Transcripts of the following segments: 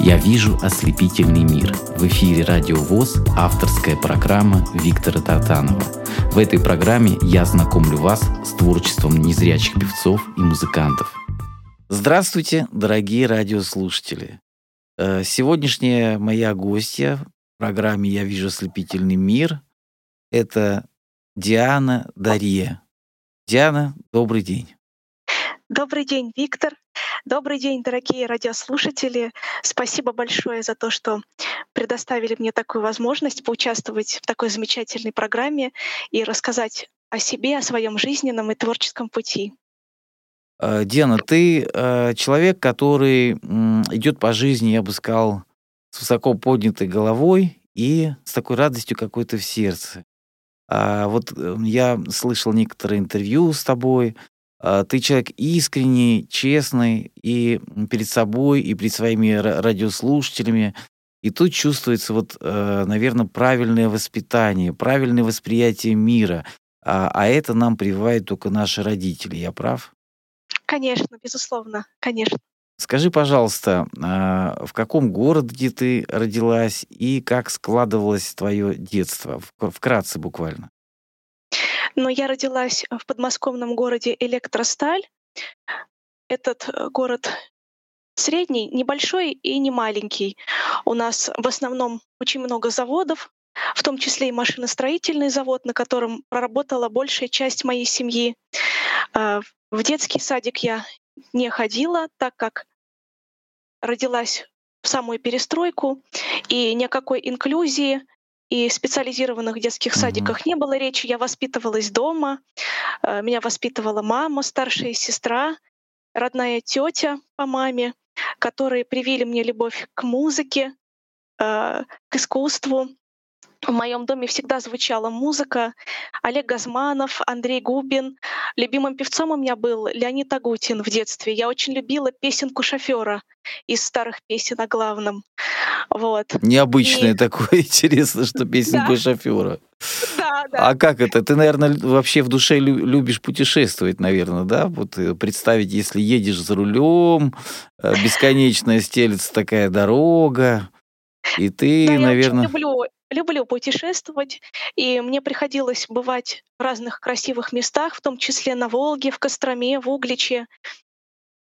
Я вижу ослепительный мир. В эфире Радио ВОЗ авторская программа Виктора Татанова. В этой программе я знакомлю вас с творчеством незрячих певцов и музыкантов. Здравствуйте, дорогие радиослушатели. Э, сегодняшняя моя гостья в программе «Я вижу ослепительный мир» — это Диана Дарье. Диана, добрый день. Добрый день, Виктор. Добрый день, дорогие радиослушатели. Спасибо большое за то, что предоставили мне такую возможность поучаствовать в такой замечательной программе и рассказать о себе, о своем жизненном и творческом пути. Э, Диана, ты э, человек, который идет по жизни, я бы сказал, с высоко поднятой головой и с такой радостью какой-то в сердце. А вот э, я слышал некоторые интервью с тобой, ты человек искренний, честный и перед собой, и перед своими радиослушателями. И тут чувствуется вот, э, наверное, правильное воспитание, правильное восприятие мира. А, а это нам прививают только наши родители. Я прав? Конечно, безусловно, конечно. Скажи, пожалуйста, а, в каком городе ты родилась и как складывалось твое детство? Вкратце буквально. Но я родилась в подмосковном городе Электросталь. Этот э, город средний, небольшой и не маленький. У нас в основном очень много заводов, в том числе и машиностроительный завод, на котором проработала большая часть моей семьи. Э, в детский садик я не ходила, так как родилась в самую перестройку, и никакой инклюзии, и специализированных детских mm-hmm. садиках не было речи. Я воспитывалась дома. Э, меня воспитывала мама, старшая сестра, родная тетя по маме, которые привили мне любовь к музыке, э, к искусству. В моем доме всегда звучала музыка. Олег Газманов, Андрей Губин. Любимым певцом у меня был Леонид Агутин в детстве. Я очень любила песенку шофера из старых песен о главном. Вот. Необычное И... такое, интересно, что песенку шофера. Да, да. А как это? Ты, наверное, вообще в душе любишь путешествовать, наверное, да? Вот э, представить, если едешь за рулем, э, бесконечная стелится такая дорога, и ты, да, наверное... Я очень люблю люблю путешествовать, и мне приходилось бывать в разных красивых местах, в том числе на Волге, в Костроме, в Угличе.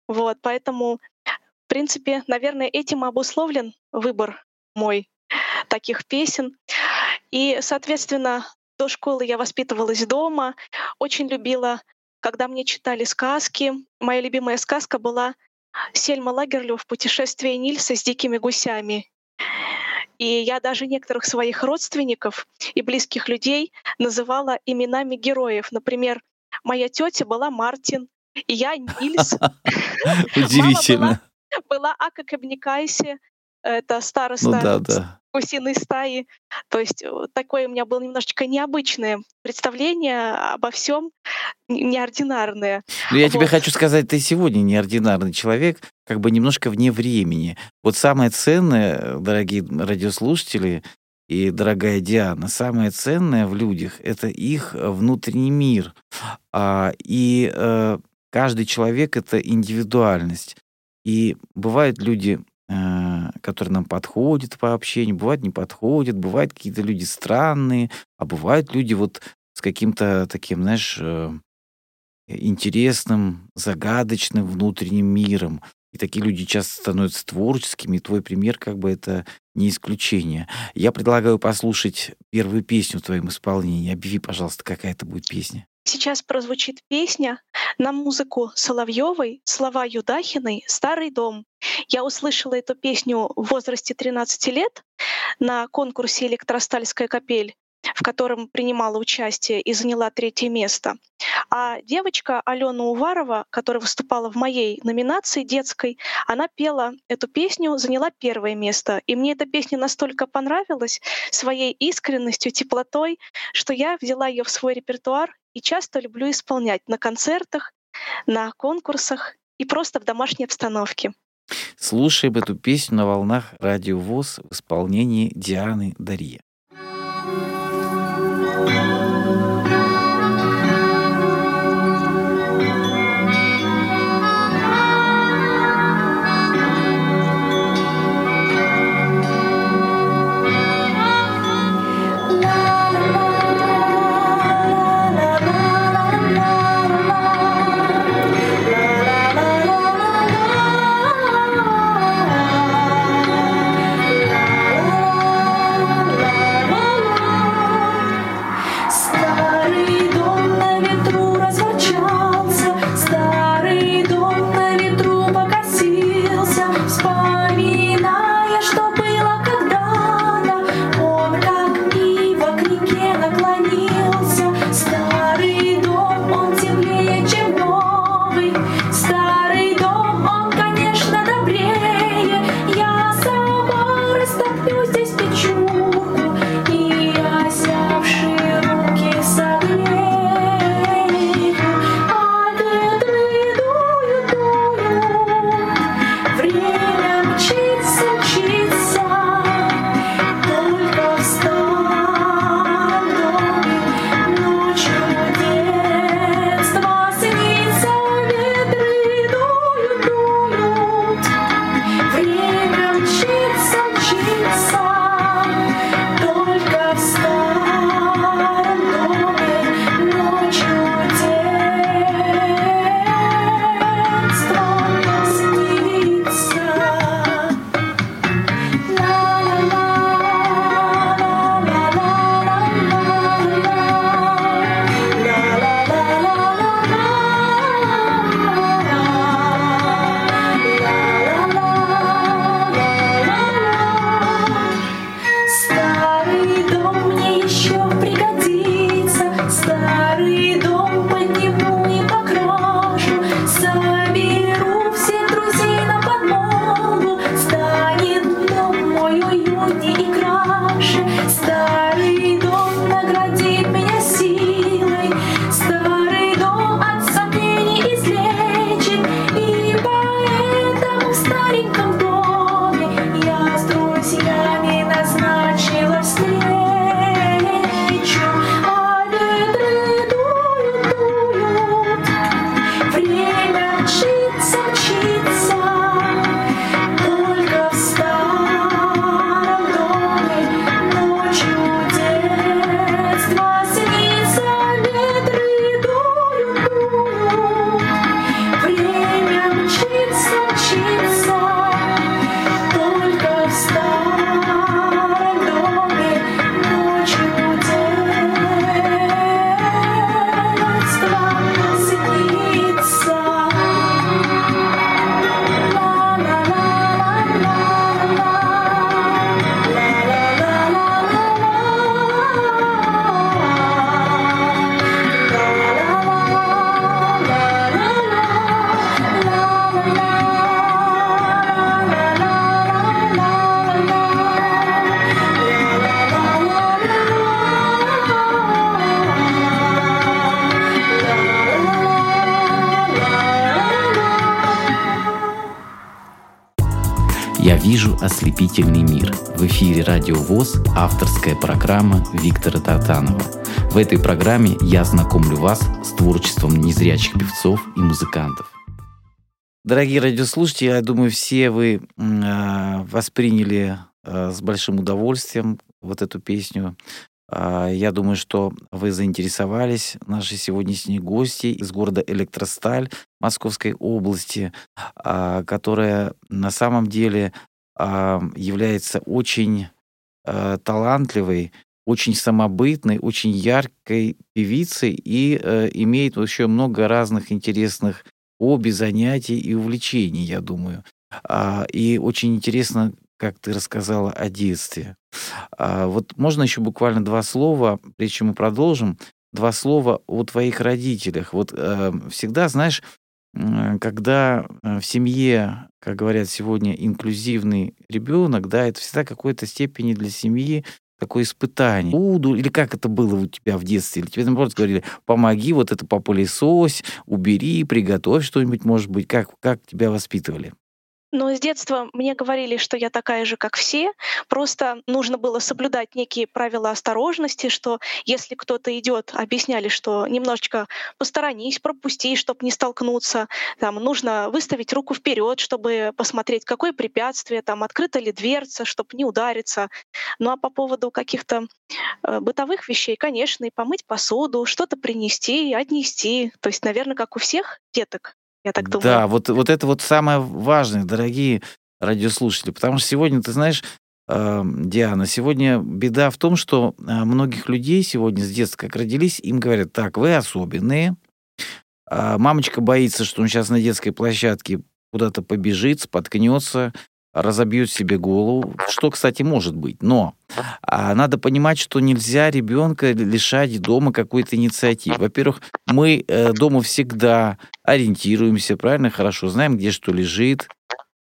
Вот, поэтому, в принципе, наверное, этим обусловлен выбор мой таких песен. И, соответственно, до школы я воспитывалась дома, очень любила, когда мне читали сказки. Моя любимая сказка была Сельма Лагерлёв «Путешествие Нильса с дикими гусями». И я даже некоторых своих родственников и близких людей называла именами героев. Например, моя тетя была Мартин, и я Нильс. Удивительно. Была Ака Кабникайси, это староста ну, да, да. гусиной стаи. То есть э, такое у меня было немножечко необычное представление обо всем, неординарное. Ну, я вот. тебе хочу сказать, ты сегодня неординарный человек, как бы немножко вне времени. Вот самое ценное, дорогие радиослушатели, и дорогая Диана, самое ценное в людях — это их внутренний мир. А, и э, каждый человек — это индивидуальность. И бывают люди Э, которые нам подходят по общению, бывают не подходят, бывают какие-то люди странные, а бывают люди вот с каким-то таким, знаешь, э, интересным, загадочным внутренним миром. И такие люди часто становятся творческими, и твой пример как бы это не исключение. Я предлагаю послушать первую песню в твоем исполнении. Объяви, пожалуйста, какая это будет песня. Сейчас прозвучит песня на музыку Соловьевой, слова Юдахиной «Старый дом». Я услышала эту песню в возрасте 13 лет на конкурсе «Электростальская капель» в котором принимала участие и заняла третье место. А девочка Алена Уварова, которая выступала в моей номинации детской, она пела эту песню, заняла первое место. И мне эта песня настолько понравилась своей искренностью, теплотой, что я взяла ее в свой репертуар и часто люблю исполнять на концертах, на конкурсах и просто в домашней обстановке. Слушаем эту песню на волнах Радио ВОЗ в исполнении Дианы Дарье. Ослепительный мир. В эфире Радио ВОЗ авторская программа Виктора Татанова. В этой программе я знакомлю вас с творчеством незрячих певцов и музыкантов. Дорогие радиослушатели, я думаю, все вы э, восприняли э, с большим удовольствием вот эту песню. Э, я думаю, что вы заинтересовались нашей сегодняшней гости из города Электросталь Московской области, которая на самом деле является очень э, талантливой, очень самобытной, очень яркой певицей и э, имеет еще много разных интересных хобби, занятий и увлечений, я думаю. А, и очень интересно, как ты рассказала о детстве. А, вот можно еще буквально два слова, прежде чем мы продолжим, два слова о твоих родителях. Вот э, всегда, знаешь, когда э, в семье, как говорят сегодня, инклюзивный ребенок, да, это всегда какой-то степени для семьи такое испытание. Буду, или как это было у тебя в детстве? Или тебе, наоборот, говорили, помоги, вот это попылесось, убери, приготовь что-нибудь, может быть. Как, как тебя воспитывали? Но с детства мне говорили, что я такая же, как все. Просто нужно было соблюдать некие правила осторожности, что если кто-то идет, объясняли, что немножечко посторонись, пропусти, чтобы не столкнуться. Там нужно выставить руку вперед, чтобы посмотреть, какое препятствие, там открыта ли дверца, чтобы не удариться. Ну а по поводу каких-то э, бытовых вещей, конечно, и помыть посуду, что-то принести, отнести. То есть, наверное, как у всех деток я так думаю. Да, вот, вот это вот самое важное, дорогие радиослушатели, потому что сегодня, ты знаешь, э, Диана, сегодня беда в том, что э, многих людей сегодня с детства, как родились, им говорят, так, вы особенные, э, мамочка боится, что он сейчас на детской площадке куда-то побежит, споткнется, разобьет себе голову, что, кстати, может быть. Но а, надо понимать, что нельзя ребенка лишать дома какой-то инициативы. Во-первых, мы э, дома всегда ориентируемся, правильно, хорошо, знаем, где что лежит.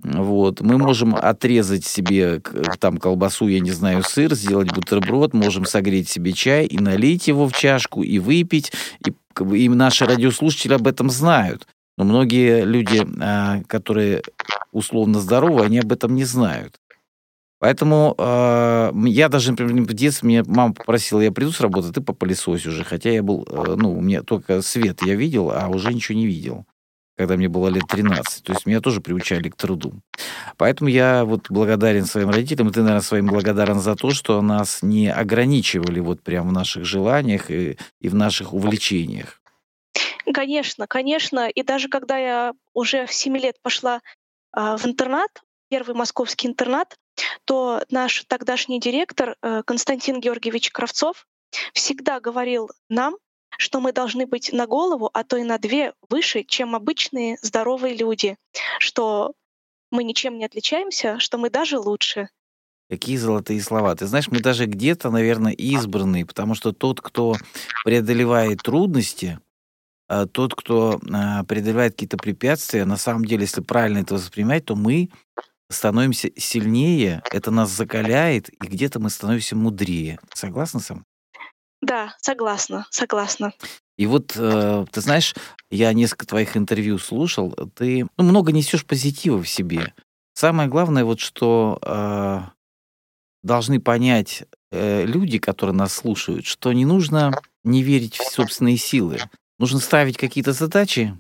Вот. Мы можем отрезать себе там колбасу, я не знаю, сыр, сделать бутерброд, можем согреть себе чай и налить его в чашку и выпить. И, и наши радиослушатели об этом знают. Но многие люди, а, которые условно здоровы, они об этом не знают. Поэтому э, я даже, например, в детстве меня мама попросила, я приду с работы, ты попылесось уже. Хотя я был, э, ну, у меня только свет я видел, а уже ничего не видел, когда мне было лет 13. То есть меня тоже приучали к труду. Поэтому я вот благодарен своим родителям, и ты, наверное, своим благодарен за то, что нас не ограничивали вот прям в наших желаниях и, и в наших увлечениях. Конечно, конечно. И даже когда я уже в 7 лет пошла в интернат, первый московский интернат, то наш тогдашний директор э, Константин Георгиевич Кравцов всегда говорил нам, что мы должны быть на голову, а то и на две выше, чем обычные здоровые люди, что мы ничем не отличаемся, что мы даже лучше. Какие золотые слова. Ты знаешь, мы даже где-то, наверное, избранные, потому что тот, кто преодолевает трудности, а, тот, кто а, преодолевает какие-то препятствия, на самом деле, если правильно это воспринимать, то мы становимся сильнее, это нас закаляет, и где-то мы становимся мудрее. Согласна сам? Да, согласна, согласна. И вот, э, ты знаешь, я несколько твоих интервью слушал, ты ну, много несешь позитива в себе. Самое главное, вот что э, должны понять э, люди, которые нас слушают, что не нужно не верить в собственные силы. Нужно ставить какие-то задачи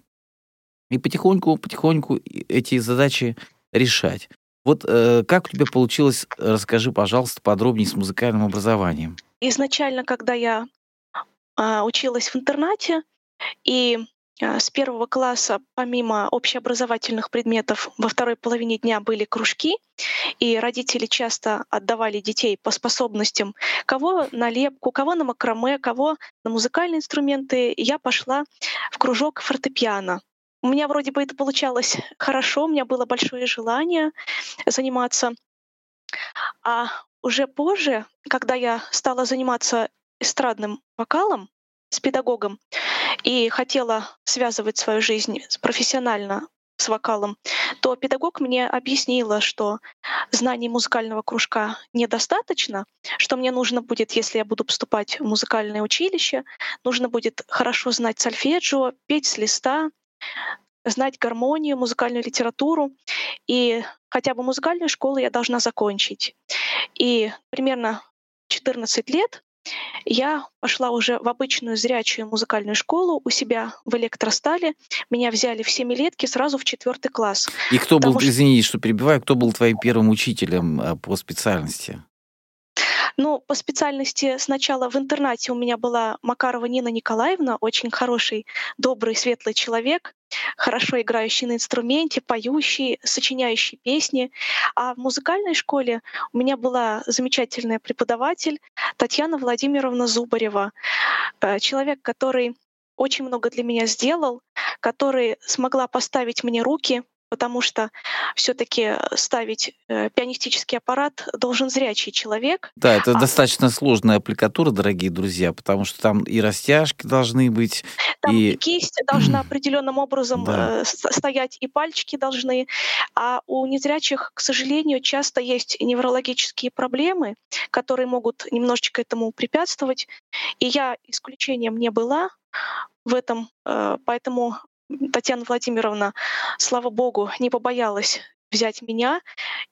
и потихоньку, потихоньку эти задачи решать. Вот э, как у тебя получилось, расскажи, пожалуйста, подробнее с музыкальным образованием. Изначально, когда я э, училась в интернате, и с первого класса, помимо общеобразовательных предметов, во второй половине дня были кружки, и родители часто отдавали детей по способностям, кого на лепку, кого на макраме, кого на музыкальные инструменты. Я пошла в кружок фортепиано. У меня вроде бы это получалось хорошо, у меня было большое желание заниматься. А уже позже, когда я стала заниматься эстрадным вокалом с педагогом и хотела связывать свою жизнь профессионально с вокалом, то педагог мне объяснила, что знаний музыкального кружка недостаточно, что мне нужно будет, если я буду поступать в музыкальное училище, нужно будет хорошо знать сольфеджио, петь с листа, знать гармонию, музыкальную литературу. И хотя бы музыкальную школу я должна закончить. И примерно 14 лет я пошла уже в обычную зрячую музыкальную школу у себя в электростале. Меня взяли в семилетки сразу в четвертый класс. И кто был, что... извини, что перебиваю, кто был твоим первым учителем э, по специальности? Ну, по специальности сначала в интернате у меня была Макарова Нина Николаевна, очень хороший, добрый, светлый человек, хорошо играющий на инструменте, поющий, сочиняющий песни. А в музыкальной школе у меня была замечательная преподаватель Татьяна Владимировна Зубарева, э, человек, который очень много для меня сделал, который смогла поставить мне руки, потому что все-таки ставить э, пианистический аппарат должен зрячий человек. Да, это а... достаточно сложная аппликатура, дорогие друзья, потому что там и растяжки должны быть. Там и, кисть должна определенным образом да. Э, стоять, и пальчики должны. А у незрячих, к сожалению, часто есть неврологические проблемы, которые могут немножечко этому препятствовать. И я исключением не была в этом, э, поэтому Татьяна Владимировна, слава богу, не побоялась взять меня,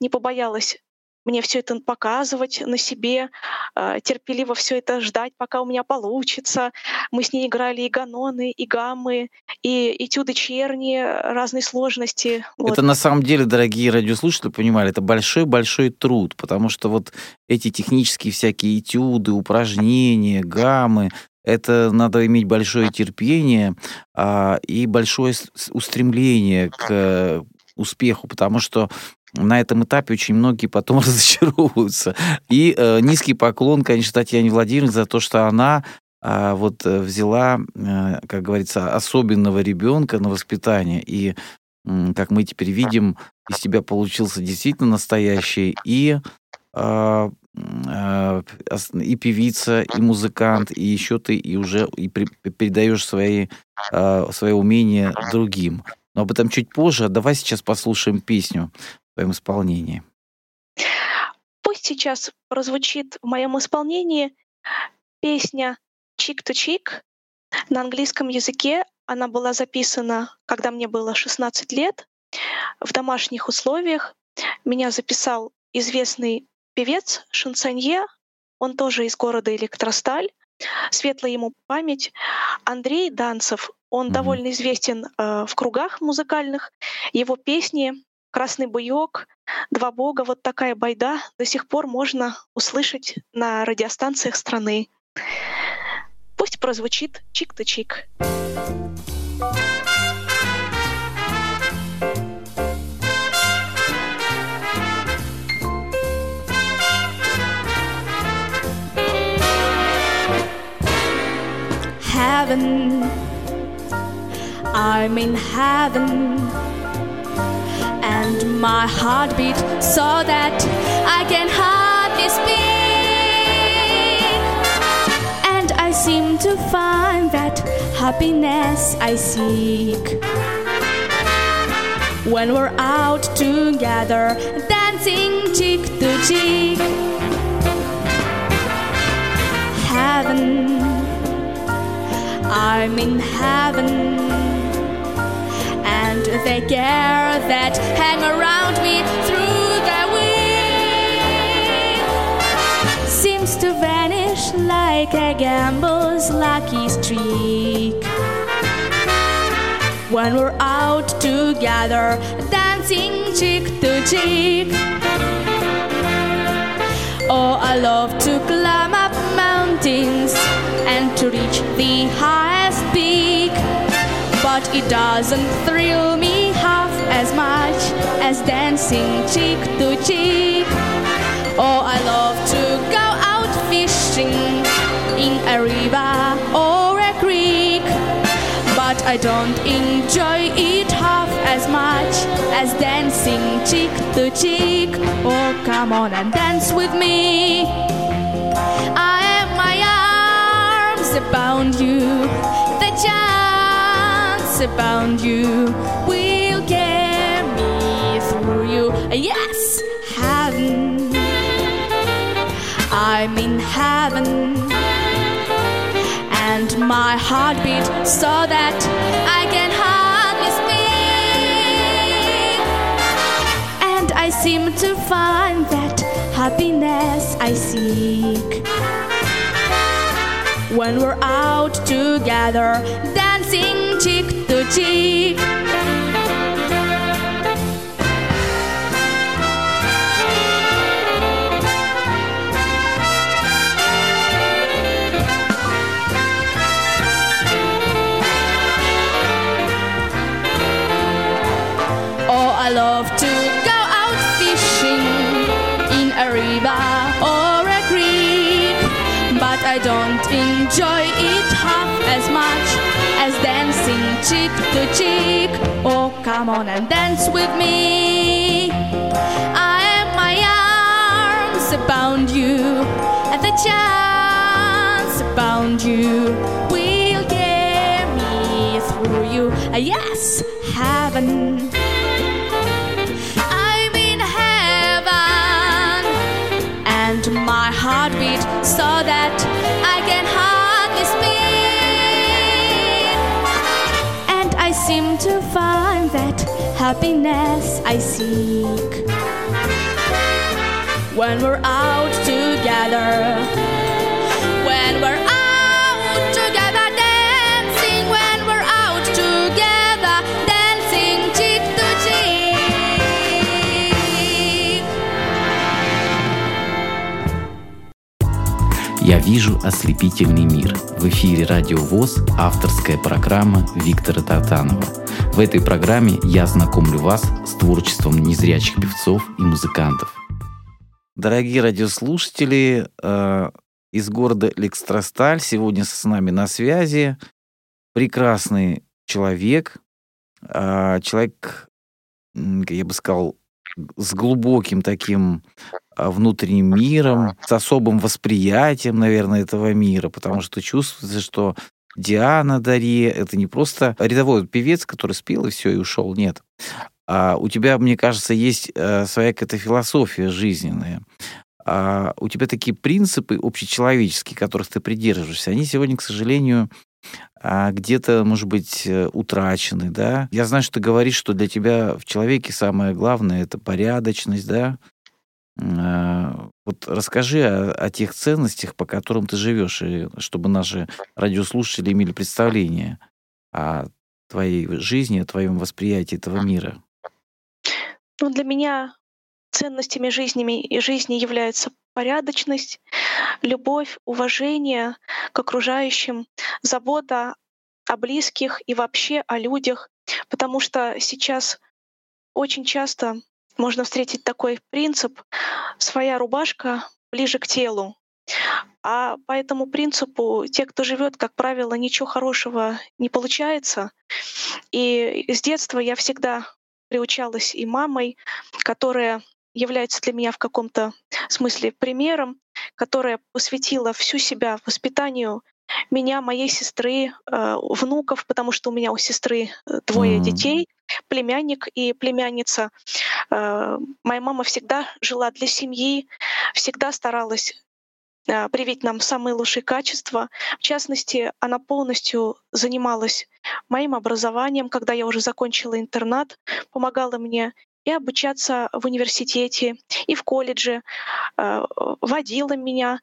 не побоялась мне все это показывать на себе, а, терпеливо все это ждать, пока у меня получится. Мы с ней играли и ганоны, и гаммы, и этюды черни, разные сложности. Вот. Это на самом деле, дорогие радиослушатели, понимали, это большой-большой труд, потому что вот эти технические всякие этюды, упражнения, гаммы, это надо иметь большое терпение а, и большое устремление к успеху, потому что на этом этапе очень многие потом разочаровываются. И э, низкий поклон, конечно, Татьяне Владимировне за то, что она а, вот э, взяла, э, как говорится, особенного ребенка на воспитание. И, э, как мы теперь видим, из тебя получился действительно настоящий. И э, Э, и певица, и музыкант, и еще ты и уже и передаешь свои, э, свои умения другим. Но об этом чуть позже. Давай сейчас послушаем песню в твоем исполнении. Пусть сейчас прозвучит в моем исполнении песня «Чик to чик» на английском языке. Она была записана, когда мне было 16 лет, в домашних условиях. Меня записал известный певец, шансонье, он тоже из города Электросталь, светлая ему память. Андрей Данцев, он mm-hmm. довольно известен э, в кругах музыкальных. Его песни «Красный буёк», «Два бога», вот такая байда до сих пор можно услышать на радиостанциях страны. Пусть прозвучит чик-то-чик. -чик. Heaven. I'm in heaven. And my heart beats so that I can hardly speak. And I seem to find that happiness I seek. When we're out together, dancing cheek to cheek. Heaven I'm in heaven. And the care that hang around me through the week seems to vanish like a gambler's lucky streak. When we're out together, dancing cheek to cheek. Oh, I love to climb up mountains But it doesn't thrill me half as much as dancing cheek to cheek. Oh, I love to go out fishing in a river or a creek. But I don't enjoy it half as much as dancing cheek to cheek. Oh, come on and dance with me. I abound you, the about that bound you will get me through you. Yes, heaven. I'm in heaven. And my heartbeat so that I can hardly speak. And I seem to find that happiness I seek when we're out together dancing tic-tic-tic. Cheek to cheek. Oh, come on and dance with me. I am my arms about you, and the chance about you will get me through you. Yes, heaven. Happiness I seek when we're out together. When we're. Я вижу ослепительный мир. В эфире Радио ВОЗ авторская программа Виктора Татанова. В этой программе я знакомлю вас с творчеством незрячих певцов и музыкантов. Дорогие радиослушатели, э, из города Электросталь сегодня с нами на связи прекрасный человек, э, человек, я бы сказал, с глубоким таким а, внутренним миром, с особым восприятием, наверное, этого мира, потому что чувствуется, что Диана Дарье — это не просто рядовой певец, который спел и все, и ушел, нет. А у тебя, мне кажется, есть э, своя какая-то философия жизненная. А у тебя такие принципы общечеловеческие, которых ты придерживаешься, они сегодня, к сожалению, а, где-то, может быть, э, утрачены, да? Я знаю, что ты говоришь, что для тебя в человеке самое главное — это порядочность, да? А, Вот расскажи о, о тех ценностях, по которым ты живешь, и чтобы наши радиослушатели имели представление о твоей жизни, о твоем восприятии этого мира. Ну, для меня ценностями жизни, и жизни являются порядочность, любовь, уважение к окружающим, забота о близких и вообще о людях, потому что сейчас очень часто можно встретить такой принцип «своя рубашка ближе к телу». А по этому принципу те, кто живет, как правило, ничего хорошего не получается. И с детства я всегда приучалась и мамой, которая является для меня в каком-то смысле примером, которая посвятила всю себя воспитанию меня, моей сестры, э, внуков, потому что у меня у сестры э, двое М. детей, племянник и племянница. Э, Моя мама всегда жила для семьи, всегда старалась э, привить нам самые лучшие качества. В частности, она полностью занималась моим образованием, когда я уже закончила интернат, помогала мне и обучаться в университете, и в колледже, э, водила меня,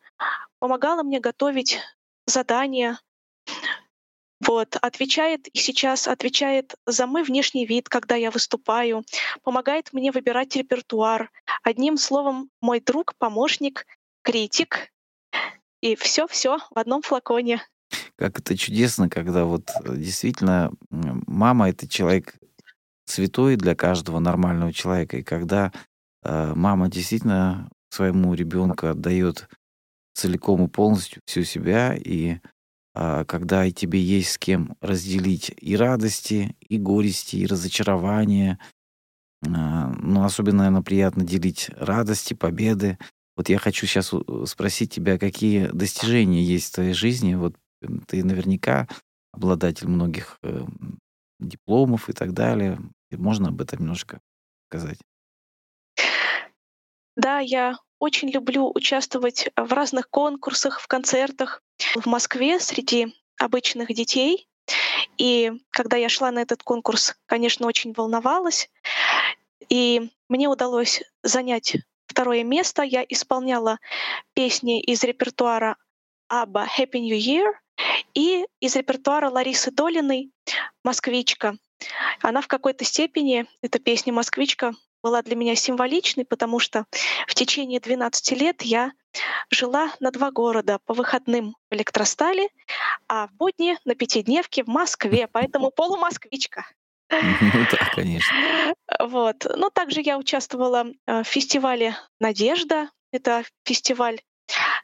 помогала мне готовить задания, вот, отвечает и сейчас отвечает за мой внешний вид, когда я выступаю, помогает мне выбирать репертуар. Одним словом, мой друг, помощник, критик. И все-все в одном флаконе. Как это чудесно, когда вот э, действительно мама — это человек святой для каждого нормального человека, и когда э, мама действительно своему ребенку отдает целиком и полностью всю себя, и а, когда и тебе есть с кем разделить и радости, и горести, и разочарования, а, ну, особенно, наверное, приятно делить радости, победы. Вот я хочу сейчас спросить тебя, какие достижения есть в твоей жизни. Вот ты наверняка обладатель многих э, дипломов и так далее. Можно об этом немножко сказать? Да, я очень люблю участвовать в разных конкурсах, в концертах в Москве среди обычных детей. И когда я шла на этот конкурс, конечно, очень волновалась. И мне удалось занять второе место. Я исполняла песни из репертуара Абба «Happy New Year» и из репертуара Ларисы Долиной «Москвичка». Она в какой-то степени, эта песня «Москвичка», была для меня символичной, потому что в течение 12 лет я жила на два города по выходным в Электростале, а в будни на пятидневке в Москве, поэтому полумосквичка. Ну да, конечно. Вот. Но также я участвовала э, в фестивале «Надежда». Это фестиваль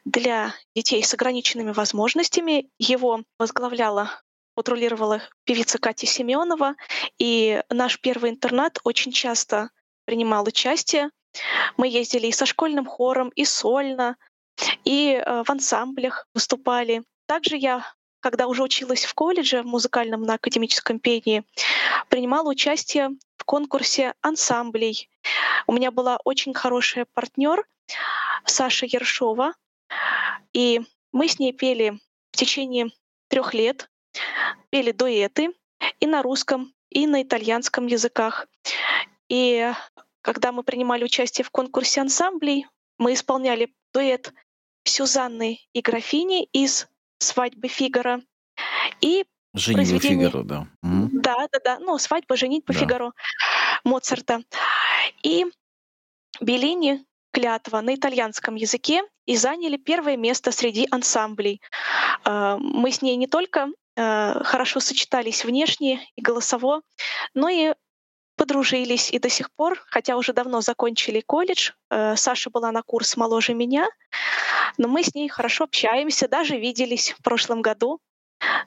для детей с ограниченными возможностями. Его возглавляла патрулировала певица Катя Семенова, и наш первый интернат очень часто принимал участие. Мы ездили и со школьным хором, и сольно, и э, в ансамблях выступали. Также я, когда уже училась в колледже в музыкальном на академическом пении, принимала участие в конкурсе ансамблей. У меня была очень хорошая партнер Саша Ершова, и мы с ней пели в течение трех лет, пели дуэты и на русском, и на итальянском языках. И когда мы принимали участие в конкурсе ансамблей, мы исполняли дуэт Сюзанны и графини из «Свадьбы Фигара» и Женитьба произведение... Фигаро, да. Да, да, да. Ну, «Свадьба, женитьба Да. Фигаро» Моцарта. И Беллини «Клятва» на итальянском языке и заняли первое место среди ансамблей. Э, Мы с ней не только э, хорошо сочетались внешне и голосово, но и подружились и до сих пор, хотя уже давно закончили колледж. э, Саша была на курс моложе меня, но мы с ней хорошо общаемся, даже виделись в прошлом году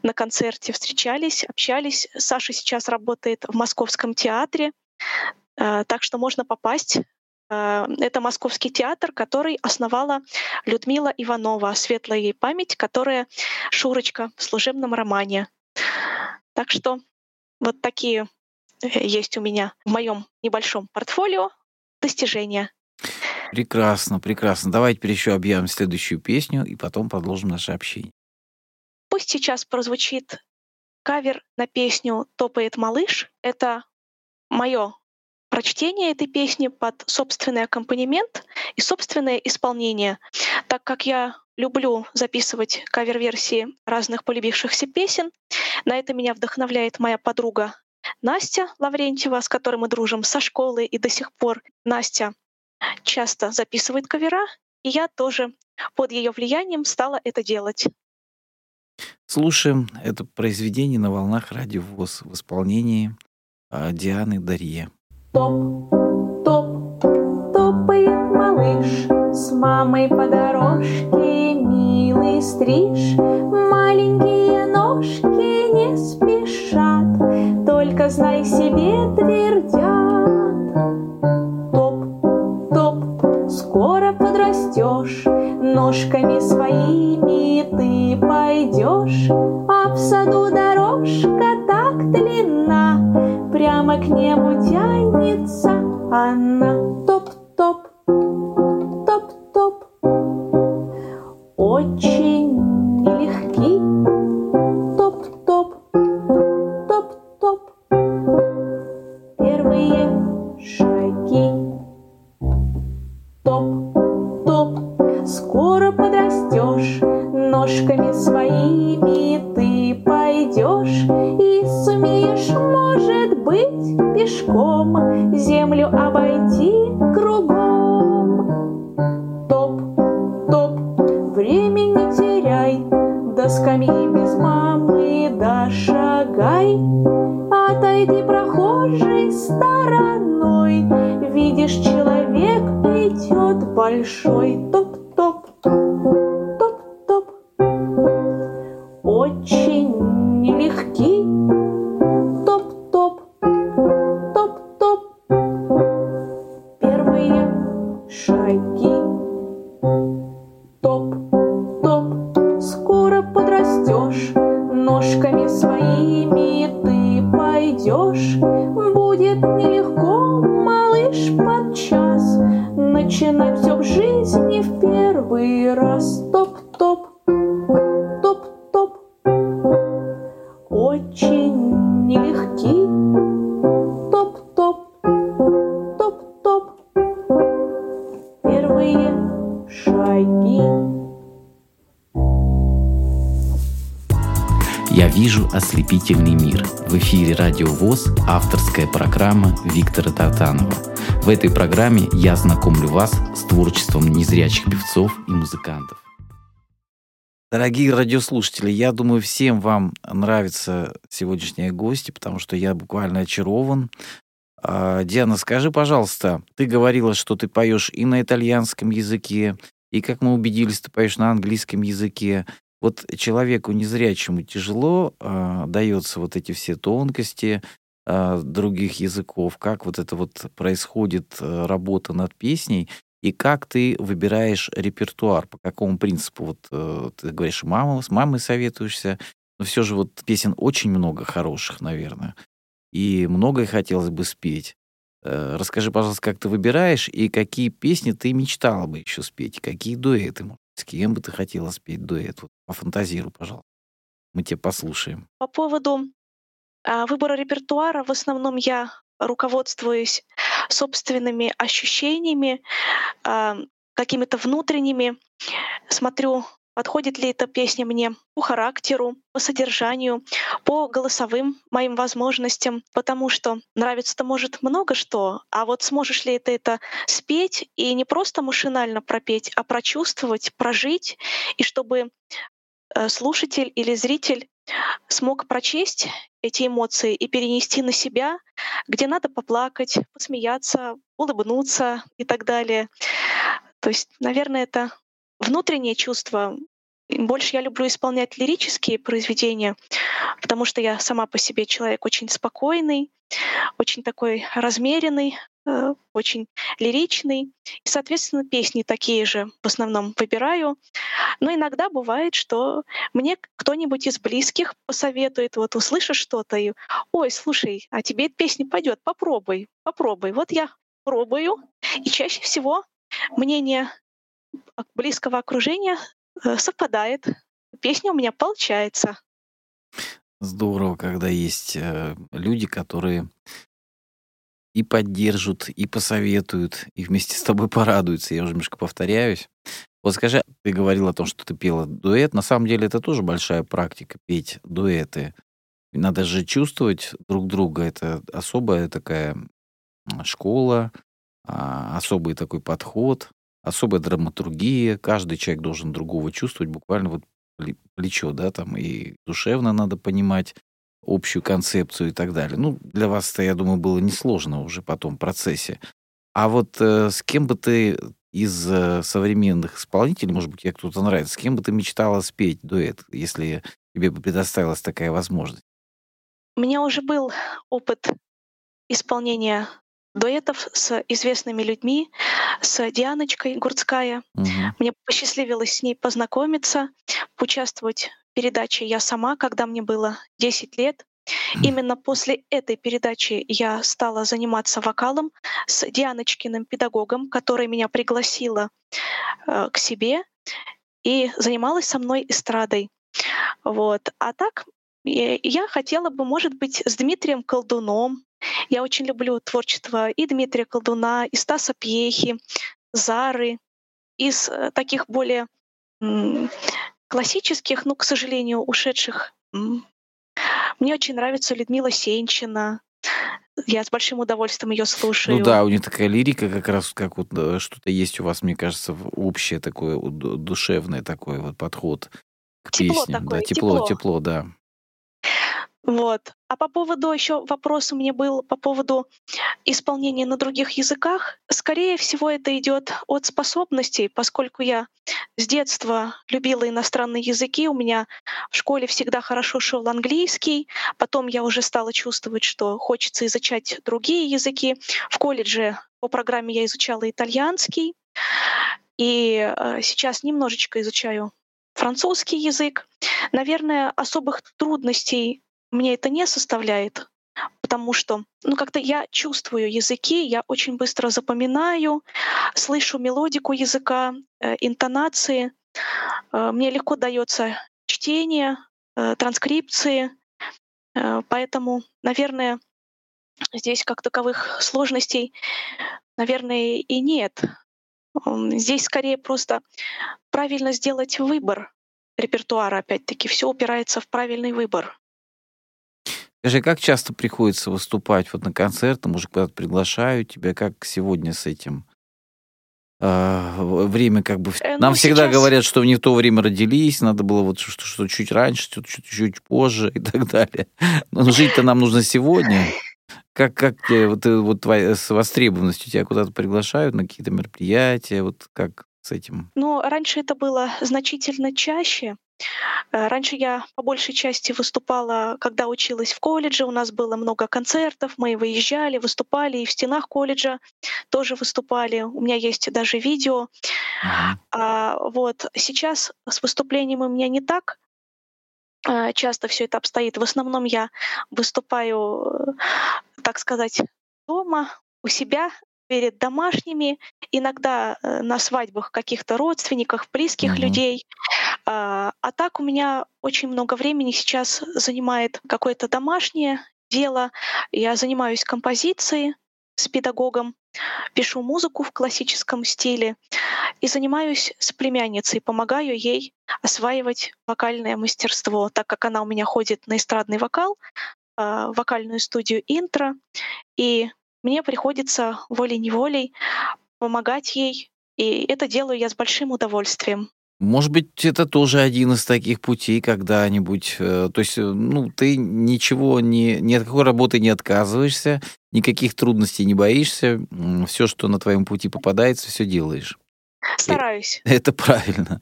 на концерте, встречались, общались. Саша сейчас работает в Московском театре, э, так что можно попасть. Э, Это Московский театр, который основала Людмила Иванова, светлая ей память, которая Шурочка в служебном романе. Так что вот такие есть у меня в моем небольшом портфолио достижения. Прекрасно, прекрасно. Давайте теперь еще объявим следующую песню и потом продолжим наше общение. Пусть сейчас прозвучит кавер на песню «Топает малыш». Это мое прочтение этой песни под собственный аккомпанемент и собственное исполнение. Так как я люблю записывать кавер-версии разных полюбившихся песен, на это меня вдохновляет моя подруга Настя Лаврентьева, с которой мы дружим со школы, и до сих пор Настя часто записывает кавера, и я тоже под ее влиянием стала это делать. Слушаем это произведение на волнах радио ВОЗ в исполнении а, Дианы Дарье. Топ, топ, топает малыш С мамой по дорожке, милый стриж Маленькие ножки не спешат Только знай себе твердят Топ, топ, скоро подрастешь Ножками своими ты пойдешь А в саду дорожка так длинна Прямо к небу тянется она. Топ-топ, топ-топ. Очень Yes. Этой программе я знакомлю вас с творчеством незрячих певцов и музыкантов. Дорогие радиослушатели, я думаю, всем вам нравятся сегодняшние гости, потому что я буквально очарован. А, Диана, скажи, пожалуйста, ты говорила, что ты поешь и на итальянском языке, и, как мы убедились, ты поешь на английском языке. Вот человеку незрячему тяжело э, дается вот эти все тонкости э, других языков, как вот это вот происходит э, работа над песней, и как ты выбираешь репертуар, по какому принципу? Вот э, ты говоришь, мама, с мамой советуешься, но все же вот песен очень много хороших, наверное, и многое хотелось бы спеть. Э, расскажи, пожалуйста, как ты выбираешь и какие песни ты мечтала бы еще спеть, какие дуэты, с кем бы ты хотела спеть дуэт? Вот пофантазируй, пожалуйста. Мы тебя послушаем. По поводу а, выбора репертуара. В основном я руководствуюсь собственными ощущениями, а, какими-то внутренними, смотрю, подходит ли эта песня мне по характеру, по содержанию, по голосовым моим возможностям, потому что нравится-то может много что, а вот сможешь ли ты это спеть и не просто машинально пропеть, а прочувствовать, прожить, и чтобы э, слушатель или зритель смог прочесть эти эмоции и перенести на себя, где надо поплакать, посмеяться, улыбнуться и так далее. То есть, наверное, это внутреннее чувство. Больше я люблю исполнять лирические произведения, потому что я сама по себе человек очень спокойный, очень такой размеренный, очень лиричный. И, соответственно, песни такие же в основном выбираю. Но иногда бывает, что мне кто-нибудь из близких посоветует, вот услышишь что-то, и «Ой, слушай, а тебе эта песня пойдет, попробуй, попробуй». Вот я пробую, и чаще всего мнение близкого окружения э, совпадает. Песня у меня получается. Здорово, когда есть э, люди, которые и поддержат, и посоветуют, и вместе с тобой порадуются. Я уже немножко повторяюсь. Вот скажи, ты говорил о том, что ты пела дуэт. На самом деле это тоже большая практика петь дуэты. Надо же чувствовать друг друга. Это особая такая школа, а, особый такой подход, особая драматургия. Каждый человек должен другого чувствовать буквально вот плечо, да, там и душевно надо понимать общую концепцию и так далее. Ну, для вас это, я думаю, было несложно уже потом в процессе. А вот э, с кем бы ты из э, современных исполнителей, может быть, тебе кто-то нравится, с кем бы ты мечтала спеть дуэт, если тебе бы предоставилась такая возможность? У меня уже был опыт исполнения дуэтов с известными людьми, с Дианочкой Гурцкая. Угу. Мне посчастливилось с ней познакомиться, поучаствовать в передаче «Я сама», когда мне было 10 лет. Именно после этой передачи я стала заниматься вокалом с Дианочкиным педагогом, который меня пригласила э, к себе и занималась со мной эстрадой. Вот. А так я хотела бы, может быть, с Дмитрием Колдуном, я очень люблю творчество и Дмитрия Колдуна, и Стаса Пьехи, Зары, из э, таких более классических, но, к сожалению, ушедших. Мне очень нравится Людмила Сенчина. Я с большим удовольствием ее слушаю. Ну да, у нее такая лирика, как раз как вот э, что-то есть у вас, мне кажется, общее такое душевное такой вот подход к тепло песням. Такое, да, тепло, тепло, тепло, да. Вот. А по поводу еще вопрос у меня был по поводу исполнения на других языках. Скорее всего, это идет от способностей, поскольку я с детства любила иностранные языки. У меня в школе всегда хорошо шел английский. Потом я уже стала чувствовать, что хочется изучать другие языки. В колледже по программе я изучала итальянский. И э, сейчас немножечко изучаю французский язык. Наверное, особых трудностей мне это не составляет, потому что, ну, как-то я чувствую языки, я очень быстро запоминаю, слышу мелодику языка, э, интонации. Э, мне легко дается чтение, э, транскрипции, э, поэтому, наверное, здесь как таковых сложностей, наверное, и нет. Здесь скорее просто правильно сделать выбор репертуара, опять-таки. Все упирается в правильный выбор. Скажи, как часто приходится выступать вот на концертах, может, куда-то приглашают тебя, как сегодня с этим? А, время как бы... Э, Нам ну, всегда сейчас- говорят, что не в то время родились, надо было вот что, что чуть раньше, что чуть, чуть позже и так далее. Но жить-то нам нужно сегодня. Как, как тебе вот, э, вот твоя, с востребованностью тебя куда-то приглашают на какие-то мероприятия, вот как с этим? Но раньше это было значительно чаще. Э, Раньше я по большей части выступала, когда училась в колледже. У нас было много концертов, мы выезжали, выступали, и в стенах колледжа тоже выступали. У меня есть даже видео. А, вот сейчас с выступлением у меня не так а, часто все это обстоит. В основном я выступаю, э, так сказать, дома, у себя, перед домашними, иногда э, на свадьбах каких-то родственников, близких Мгм. людей. А а так у меня очень много времени сейчас занимает какое-то домашнее дело. Я занимаюсь композицией с педагогом, пишу музыку в классическом стиле и занимаюсь с племянницей, помогаю ей осваивать вокальное мастерство, так как она у меня ходит на эстрадный вокал, а, вокальную студию «Интро», и мне приходится волей-неволей помогать ей, и это делаю я с большим удовольствием. Может быть, это тоже один из таких путей когда-нибудь. э, То есть, э, ну, ты ничего не, ни от какой работы не отказываешься, никаких трудностей не боишься, все, что на твоем пути попадается, все делаешь. Стараюсь. Это правильно.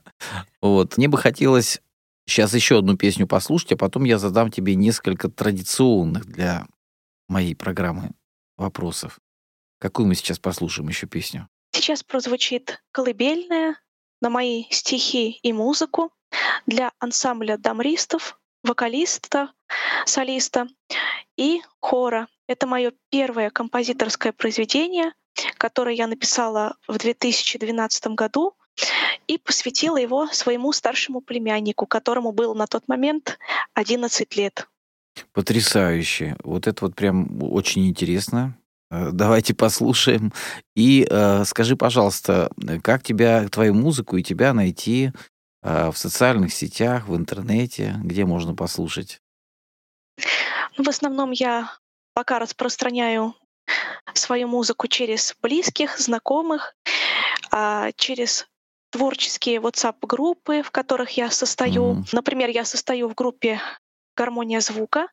Вот. Мне бы хотелось сейчас еще одну песню послушать, а потом я задам тебе несколько традиционных для моей программы вопросов. Какую мы сейчас послушаем еще песню? Сейчас прозвучит колыбельная на мои стихи и музыку для ансамбля дамристов, вокалиста, солиста и хора. Это мое первое композиторское произведение, которое я написала в 2012 году и посвятила его своему старшему племяннику, которому было на тот момент 11 лет. Потрясающе. Вот это вот прям очень интересно. Э, Давайте послушаем. И э, скажи, пожалуйста, э, как тебя, твою музыку и тебя найти э, в социальных сетях, в интернете, где можно послушать? Ну, В основном я пока распространяю свою музыку через близких, знакомых, а, через творческие WhatsApp-группы, в которых я состою. Мгм. Например, я состою в группе «Гармония звука».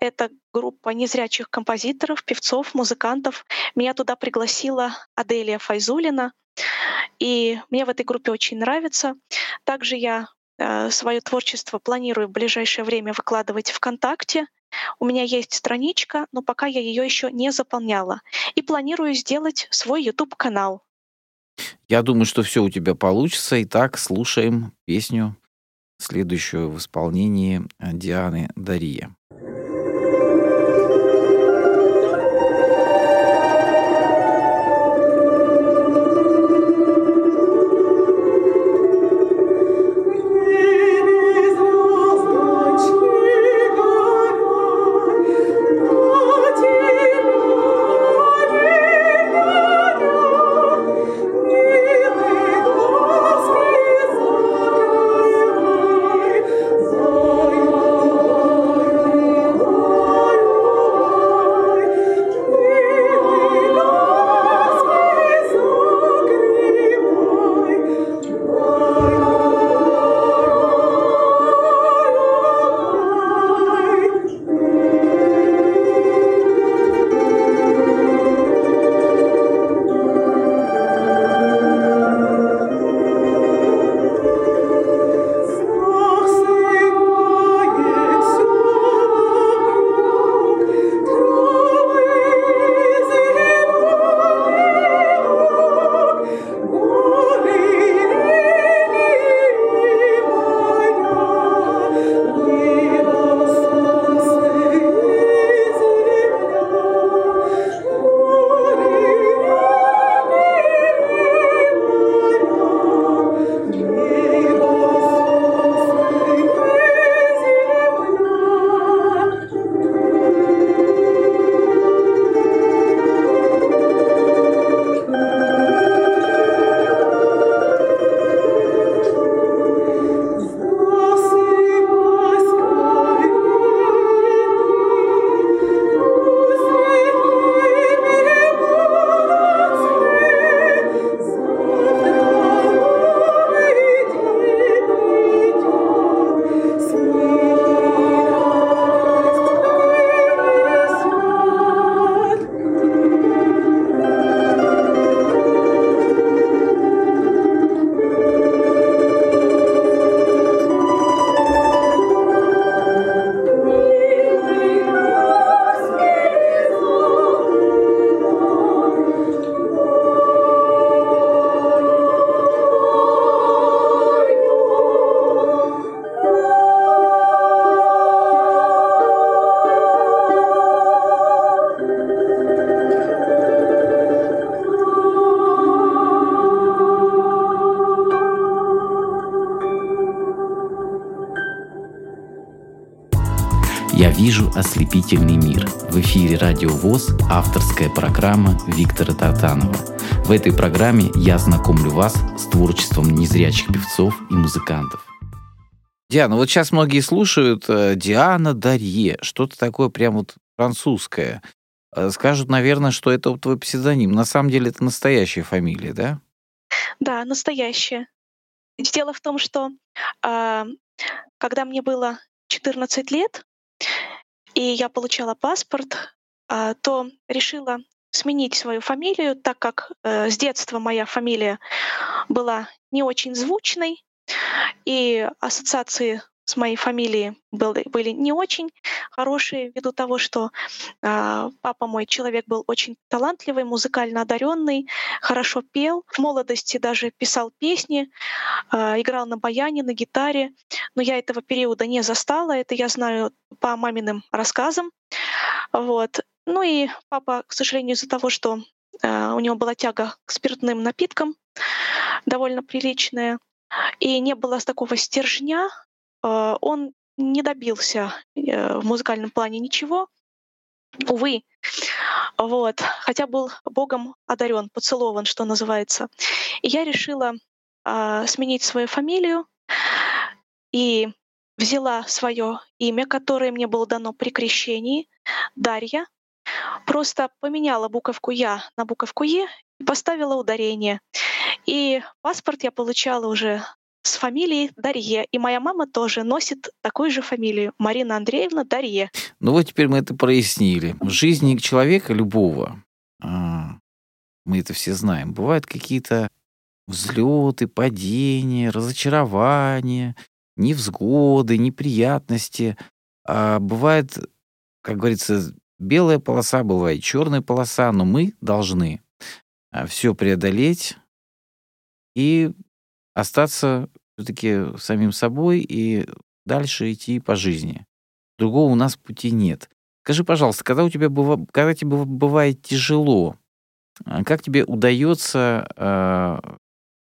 Это группа незрячих композиторов, певцов, музыкантов. Меня туда пригласила Аделия Файзулина, и мне в этой группе очень нравится. Также я свое творчество планирую в ближайшее время выкладывать ВКонтакте. У меня есть страничка, но пока я ее еще не заполняла. И планирую сделать свой YouTube-канал. Я думаю, что все у тебя получится. Итак, слушаем песню, следующую в исполнении э, Дианы Дария. Ослепительный мир. В эфире Радио ВОЗ авторская программа Виктора Тартанова. В этой программе я знакомлю вас с творчеством незрячих певцов и музыкантов. Диана, вот сейчас многие слушают э, Диана Дарье, что-то такое прям вот французское. Э, скажут, наверное, что это твой псевдоним. На самом деле это настоящая фамилия, да? Да, настоящая. Дело в том, что э, когда мне было 14 лет, и я получала паспорт, э, то решила сменить свою фамилию, так как э, с детства моя фамилия была не очень звучной, и ассоциации с моей фамилией были, были не очень хорошие, ввиду того, что э, папа мой человек был очень талантливый, музыкально одаренный, хорошо пел. В молодости даже писал песни, э, играл на баяне, на гитаре. Но я этого периода не застала, это я знаю по маминым рассказам. Вот. Ну и папа, к сожалению, из-за того, что э, у него была тяга к спиртным напиткам, довольно приличная, и не было такого стержня, он не добился э, в музыкальном плане ничего, увы. Вот. Хотя был Богом одарен, поцелован, что называется. И я решила э, сменить свою фамилию и взяла свое имя, которое мне было дано при крещении, Дарья, просто поменяла буковку «я» на буковку «е» и поставила ударение. И паспорт я получала уже с фамилией Дарье. И моя мама тоже носит такую же фамилию. Марина Андреевна Дарье. Ну вот теперь мы это прояснили. В жизни человека любого, а, мы это все знаем, бывают какие-то взлеты, падения, разочарования, невзгоды, неприятности. А бывает, как говорится, белая полоса, бывает черная полоса, но мы должны а, все преодолеть и остаться все-таки самим собой и дальше идти по жизни. Другого у нас пути нет. Скажи, пожалуйста, когда у тебя быва, когда тебе бывает тяжело, а, как тебе удается э,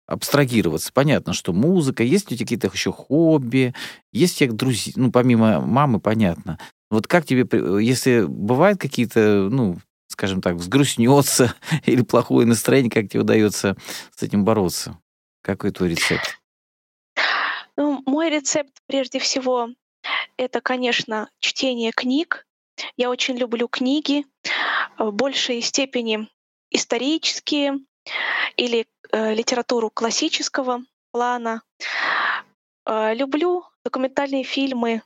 абстрагироваться? Понятно, что музыка, есть у тебя какие-то еще хобби, есть у тебя друзья, ну, помимо мамы, понятно. Вот как тебе, если бывают какие-то, ну, скажем так, взгрустнется или плохое настроение, как тебе удается с этим бороться? Какой твой рецепт? Ну, мой рецепт прежде всего это, конечно, чтение книг. Я очень люблю книги, в большей степени исторические или э, литературу классического плана. Э, люблю документальные фильмы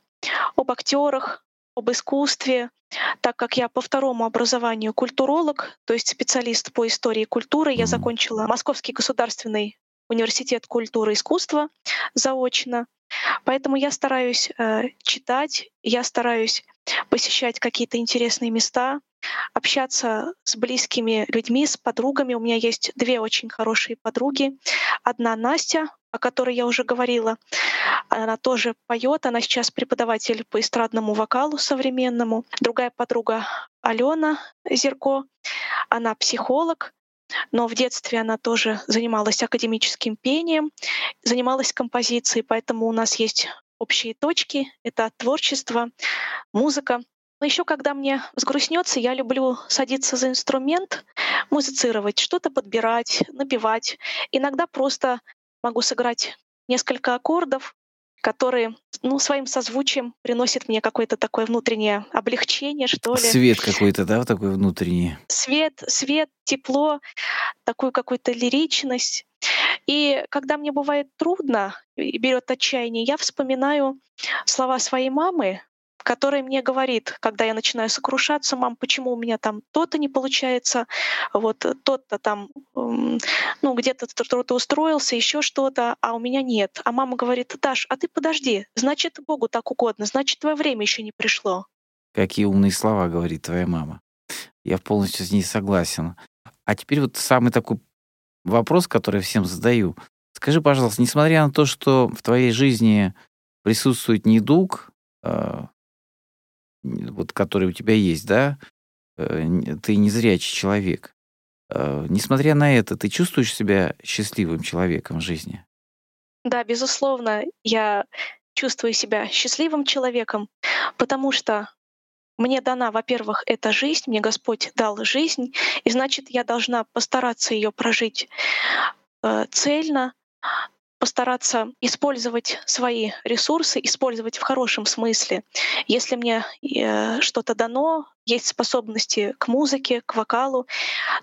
об актерах, об искусстве, так как я по второму образованию культуролог, то есть специалист по истории культуры, я закончила Московский государственный университет культуры и искусства заочно. Поэтому я стараюсь э, читать, я стараюсь посещать какие-то интересные места, общаться с близкими людьми, с подругами. У меня есть две очень хорошие подруги. Одна Настя, о которой я уже говорила. Она тоже поет, она сейчас преподаватель по эстрадному вокалу современному. Другая подруга Алена Зерко, она психолог, но в детстве она тоже занималась академическим пением, занималась композицией, поэтому у нас есть общие точки. Это творчество, музыка. Но еще когда мне взгрустнется, я люблю садиться за инструмент, музицировать, что-то подбирать, напевать. Иногда просто могу сыграть несколько аккордов, которые ну, своим созвучием приносят мне какое-то такое внутреннее облегчение, что ли. Свет какой-то, да, такой внутренний? Свет, свет, тепло, такую какую-то лиричность. И когда мне бывает трудно и берет отчаяние, я вспоминаю слова своей мамы, который мне говорит, когда я начинаю сокрушаться, мам, почему у меня там то-то не получается, вот тот-то там, ну, где-то кто-то устроился, еще что-то, а у меня нет. А мама говорит, Даш, а ты подожди, значит, Богу так угодно, значит, твое время еще не пришло. Какие умные слова говорит твоя мама. Я полностью с ней согласен. А теперь вот самый такой вопрос, который я всем задаю. Скажи, пожалуйста, несмотря на то, что в твоей жизни присутствует недуг, а, вот который у тебя есть, да, э, ты незрячий человек. Э, несмотря на это, ты чувствуешь себя счастливым человеком в жизни? Да, безусловно, я чувствую себя счастливым человеком, потому что мне дана, во-первых, эта жизнь, мне Господь дал жизнь, и значит, я должна постараться ее прожить э, цельно, постараться использовать свои ресурсы, использовать в хорошем смысле. Если мне э, что-то дано, есть способности к музыке, к вокалу,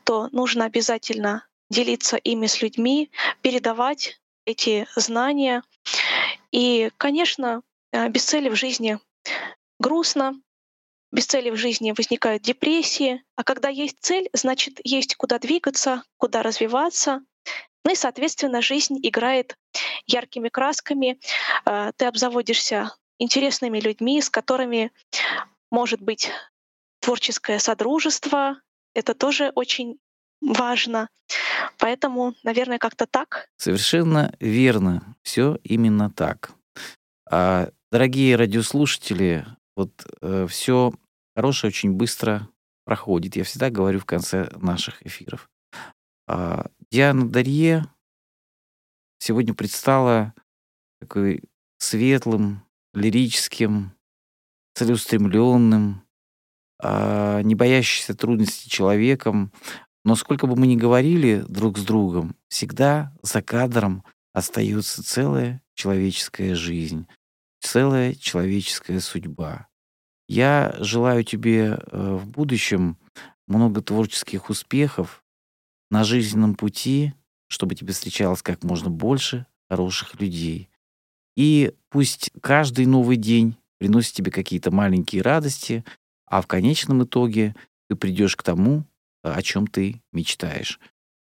то нужно обязательно делиться ими с людьми, передавать эти знания. И, конечно, э, без цели в жизни грустно, без цели в жизни возникают депрессии, а когда есть цель, значит, есть куда двигаться, куда развиваться. Ну и, соответственно, жизнь играет яркими красками, э, ты обзаводишься интересными людьми, с которыми может быть творческое содружество. Это тоже очень важно. Поэтому, наверное, как-то так. Совершенно верно. Все именно так. А, дорогие радиослушатели, вот э, все хорошее очень быстро проходит. Я всегда говорю в конце наших эфиров. А, Диана Дарье сегодня предстала такой светлым, лирическим, целеустремленным, а, не боящимся трудностей человеком. Но сколько бы мы ни говорили друг с другом, всегда за кадром остается целая человеческая жизнь, целая человеческая судьба. Я желаю тебе э, в будущем много творческих успехов на жизненном пути, чтобы тебе встречалось как можно больше хороших людей. И пусть каждый новый день приносит тебе какие-то маленькие радости, а в конечном итоге ты придешь к тому, о чем ты мечтаешь.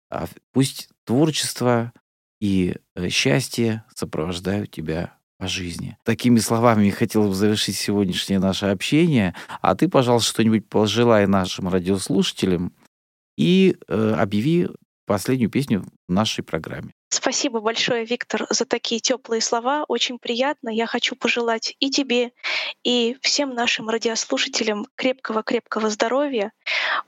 А пусть творчество и э, счастье сопровождают тебя по жизни. Такими словами я хотел бы завершить сегодняшнее наше общение. А ты, пожалуйста, что-нибудь пожелай нашим радиослушателям и э, объяви последнюю песню в нашей программе. Спасибо большое, Виктор, за такие теплые слова. Очень приятно. Я хочу пожелать и тебе, и всем нашим радиослушателям крепкого-крепкого здоровья,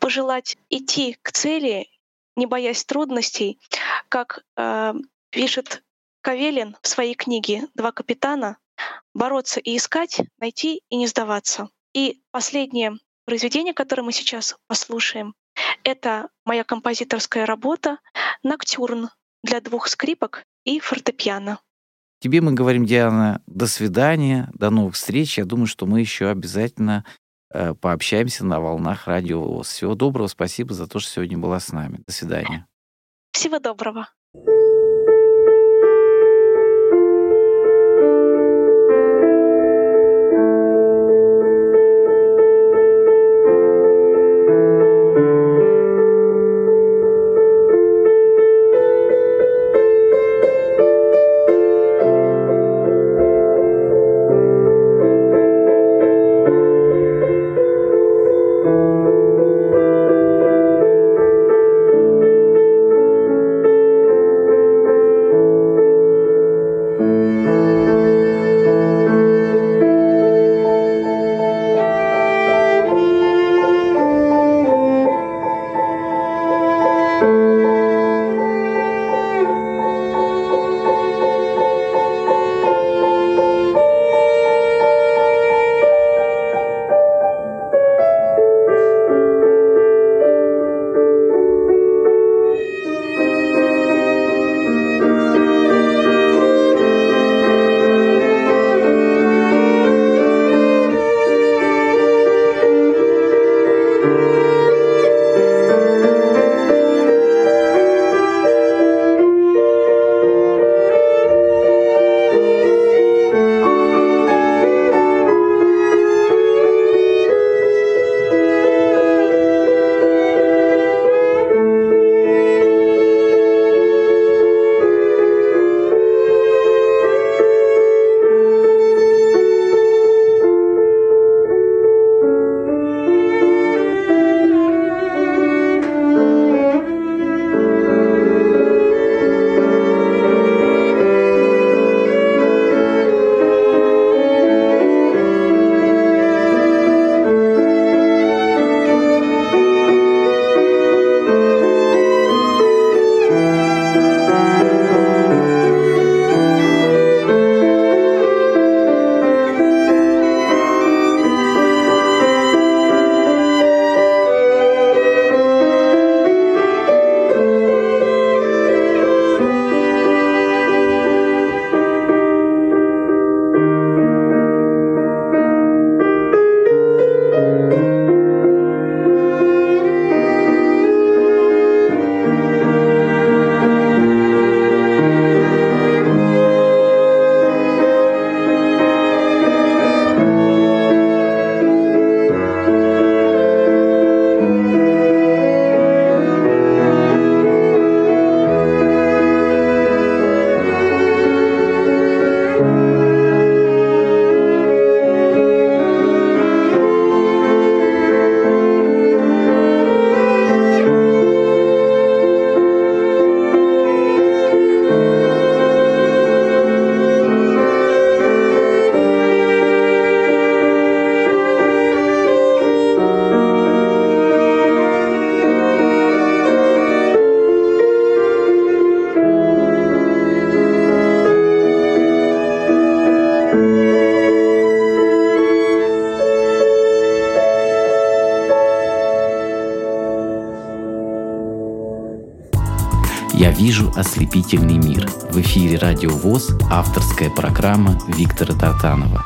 пожелать идти к цели, не боясь трудностей, как э, пишет Кавелин в своей книге «Два капитана» бороться и искать, найти и не сдаваться. И последнее произведение, которое мы сейчас послушаем, это моя композиторская работа «Ноктюрн» для двух скрипок и фортепиано. Тебе мы говорим, Диана, до свидания, до новых встреч. Я думаю, что мы еще обязательно э, пообщаемся на волнах радио Всего доброго, спасибо за то, что сегодня была с нами. До свидания. Всего доброго. «Вижу «Радио ВОЗ» авторская программа Виктора Тартанова.